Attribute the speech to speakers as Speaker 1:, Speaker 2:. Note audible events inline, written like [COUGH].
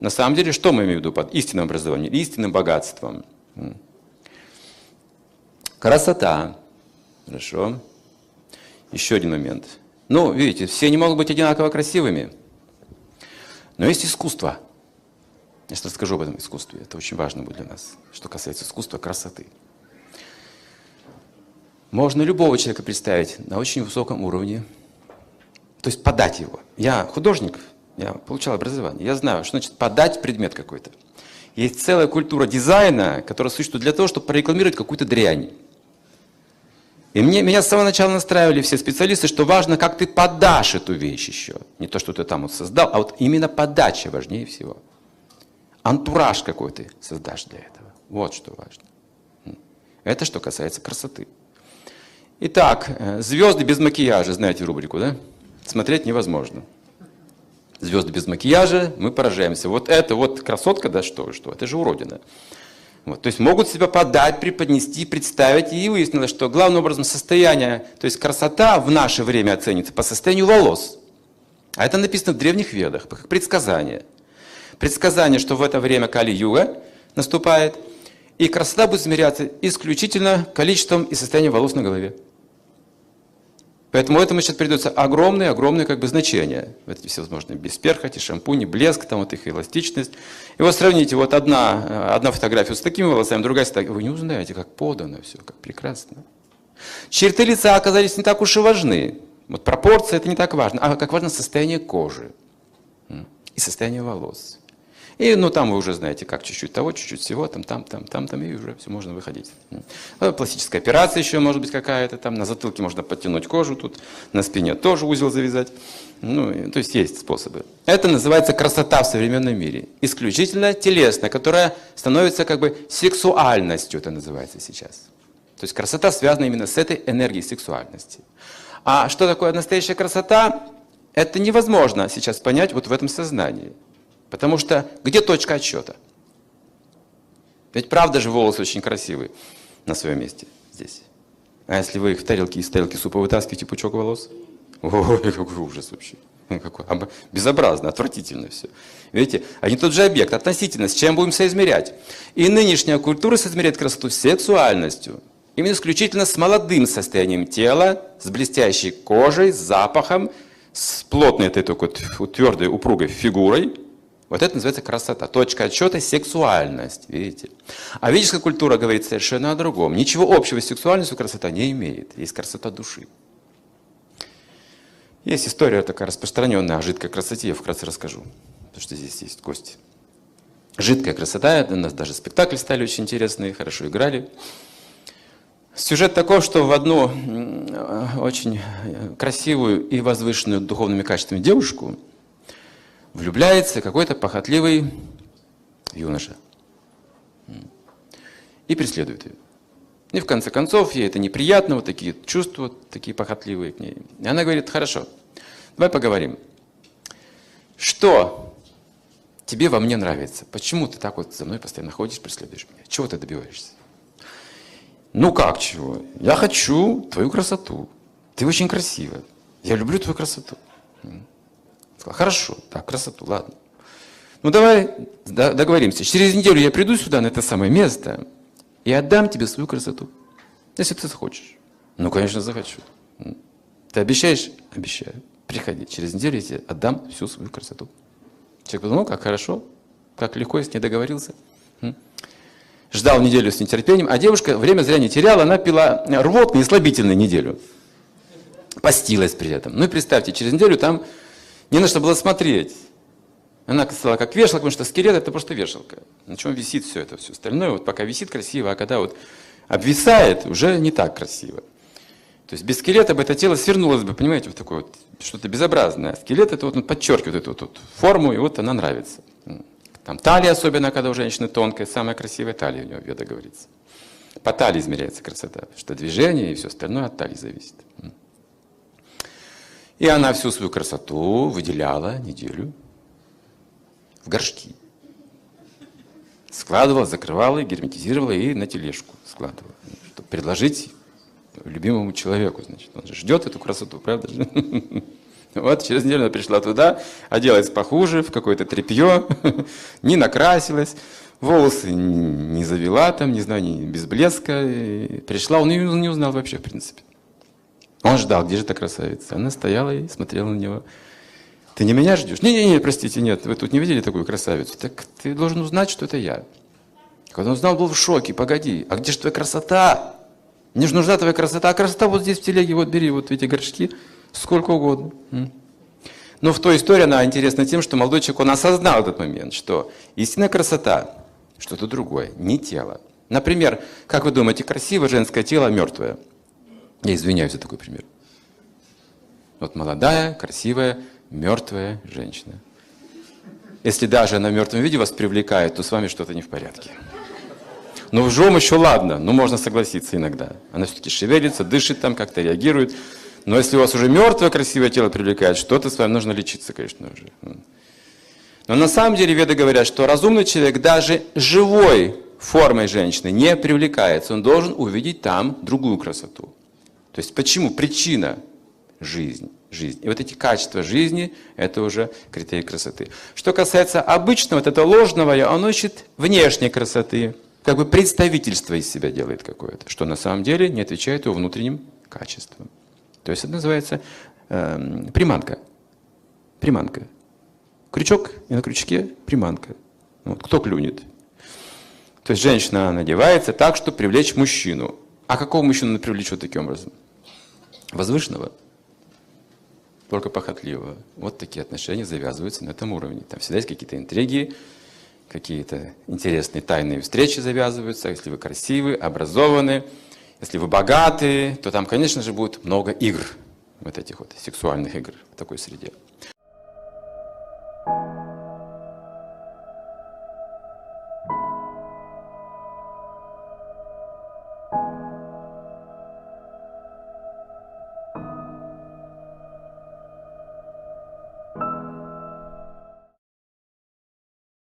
Speaker 1: На самом деле, что мы имеем в виду под истинным образованием, истинным богатством? Красота. Хорошо. Еще один момент. Ну, видите, все не могут быть одинаково красивыми. Но есть искусство. Я сейчас расскажу об этом искусстве. Это очень важно будет для нас, что касается искусства красоты. Можно любого человека представить на очень высоком уровне, то есть подать его. Я художник, я получал образование, я знаю, что значит подать предмет какой-то. Есть целая культура дизайна, которая существует для того, чтобы прорекламировать какую-то дрянь. И мне, меня с самого начала настраивали все специалисты, что важно, как ты подашь эту вещь еще. Не то, что ты там вот создал, а вот именно подача важнее всего. Антураж какой ты создашь для этого. Вот что важно. Это что касается красоты. Итак, э, звезды без макияжа, знаете рубрику, да? Смотреть невозможно. Звезды без макияжа, мы поражаемся. Вот это вот красотка, да что, что, это же уродина. Вот, то есть могут себя подать, преподнести, представить. И выяснилось, что главным образом состояние, то есть красота в наше время оценится по состоянию волос. А это написано в древних ведах, как предсказание. Предсказание, что в это время Кали-юга наступает, и красота будет измеряться исключительно количеством и состоянием волос на голове. Поэтому этому сейчас придется огромное-огромное как бы значение. Вот эти всевозможные бесперхоти, шампуни, блеск, там вот их эластичность. И вот сравните, вот одна, э, одна фотография с такими волосами, другая с такими. Вы не узнаете, как подано все, как прекрасно. Черты лица оказались не так уж и важны. Вот пропорция это не так важно, а как важно состояние кожи и состояние волос. И ну там вы уже знаете, как чуть-чуть того, чуть-чуть всего, там, там, там, там, там, и уже все можно выходить. Ну, пластическая операция еще может быть какая-то там, на затылке можно подтянуть кожу тут, на спине тоже узел завязать. Ну, то есть есть способы. Это называется красота в современном мире. Исключительно телесная, которая становится как бы сексуальностью, это называется сейчас. То есть красота связана именно с этой энергией сексуальности. А что такое настоящая красота? Это невозможно сейчас понять вот в этом сознании. Потому что где точка отсчета? Ведь правда же волосы очень красивые на своем месте здесь. А если вы их в тарелке из тарелки супа вытаскиваете пучок волос? Ой, какой ужас вообще. Какой, безобразно, отвратительно все. Видите, один тот же объект, относительно, с чем будем соизмерять. И нынешняя культура соизмеряет красоту сексуальностью. Именно исключительно с молодым состоянием тела, с блестящей кожей, с запахом, с плотной этой такой твердой, упругой фигурой, вот это называется красота. Точка отсчета – сексуальность, видите. А ведическая культура говорит совершенно о другом. Ничего общего с сексуальностью красота не имеет. Есть красота души. Есть история такая распространенная о жидкой красоте, я вкратце расскажу, потому что здесь есть гости. Жидкая красота, у нас даже спектакли стали очень интересные, хорошо играли. Сюжет такой, что в одну очень красивую и возвышенную духовными качествами девушку – влюбляется какой-то похотливый юноша и преследует ее. И в конце концов, ей это неприятно, вот такие чувства, такие похотливые к ней. И она говорит, хорошо, давай поговорим. Что тебе во мне нравится? Почему ты так вот за мной постоянно ходишь, преследуешь меня? Чего ты добиваешься? Ну как чего? Я хочу твою красоту. Ты очень красивая. Я люблю твою красоту. Сказал, хорошо, так, красоту, ладно. Ну давай договоримся. Через неделю я приду сюда, на это самое место, и отдам тебе свою красоту. Если ты захочешь. Ну, конечно, захочу. Ты обещаешь? Обещаю. Приходи. Через неделю я тебе отдам всю свою красоту. Человек подумал, ну как хорошо, как легко я с ней договорился. Ждал неделю с нетерпением, а девушка время зря не теряла, она пила рвотный и слабительный неделю. Постилась при этом. Ну и представьте, через неделю там не на что было смотреть. Она стала как вешалка, потому что скелет это просто вешалка. На чем висит все это, все остальное. Вот пока висит красиво, а когда вот обвисает, уже не так красиво. То есть без скелета бы это тело свернулось бы, понимаете, вот такое вот что-то безобразное. Скелет это вот он подчеркивает эту вот, форму, и вот она нравится. Там талия, особенно когда у женщины тонкая, самая красивая талия у нее, веда говорится. По талии измеряется красота, что движение и все остальное от талии зависит. И она всю свою красоту выделяла неделю в горшки. Складывала, закрывала, герметизировала и на тележку складывала. Чтобы предложить любимому человеку. Значит, он же ждет эту красоту, правда же? [LAUGHS] Вот через неделю она пришла туда, оделась похуже, в какое-то тряпье, [LAUGHS] не накрасилась, волосы не завела там, не знаю, не без блеска. Пришла, он ее не узнал вообще, в принципе. Он ждал, где же эта красавица. Она стояла и смотрела на него. Ты не меня ждешь? Не-не-не, простите, нет, вы тут не видели такую красавицу? Так ты должен узнать, что это я. Когда он узнал, был в шоке. Погоди, а где же твоя красота? Мне же нужна твоя красота. А красота вот здесь в телеге, вот бери вот эти горшки, сколько угодно. Но в той истории она интересна тем, что молодой человек, он осознал этот момент, что истинная красота – что-то другое, не тело. Например, как вы думаете, красивое женское тело мертвое? Я извиняюсь за такой пример. Вот молодая, красивая, мертвая женщина. Если даже она в мертвом виде вас привлекает, то с вами что-то не в порядке. Но в жом еще ладно, ну можно согласиться иногда. Она все-таки шевелится, дышит там, как-то реагирует. Но если у вас уже мертвое красивое тело привлекает, что-то с вами нужно лечиться, конечно же. Но на самом деле веды говорят, что разумный человек даже живой формой женщины не привлекается. Он должен увидеть там другую красоту. То есть почему? Причина – жизнь. жизнь. И вот эти качества жизни – это уже критерий красоты. Что касается обычного, вот этого ложного, он ищет внешней красоты как бы представительство из себя делает какое-то, что на самом деле не отвечает его внутренним качествам. То есть это называется э, приманка. Приманка. Крючок, и на крючке приманка. Вот, кто клюнет? То есть женщина надевается так, чтобы привлечь мужчину. А какого мужчину вот таким образом? Возвышенного? Только похотливого. Вот такие отношения завязываются на этом уровне. Там всегда есть какие-то интриги, какие-то интересные тайные встречи завязываются, если вы красивы, образованы, если вы богаты, то там, конечно же, будет много игр, вот этих вот сексуальных игр в такой среде.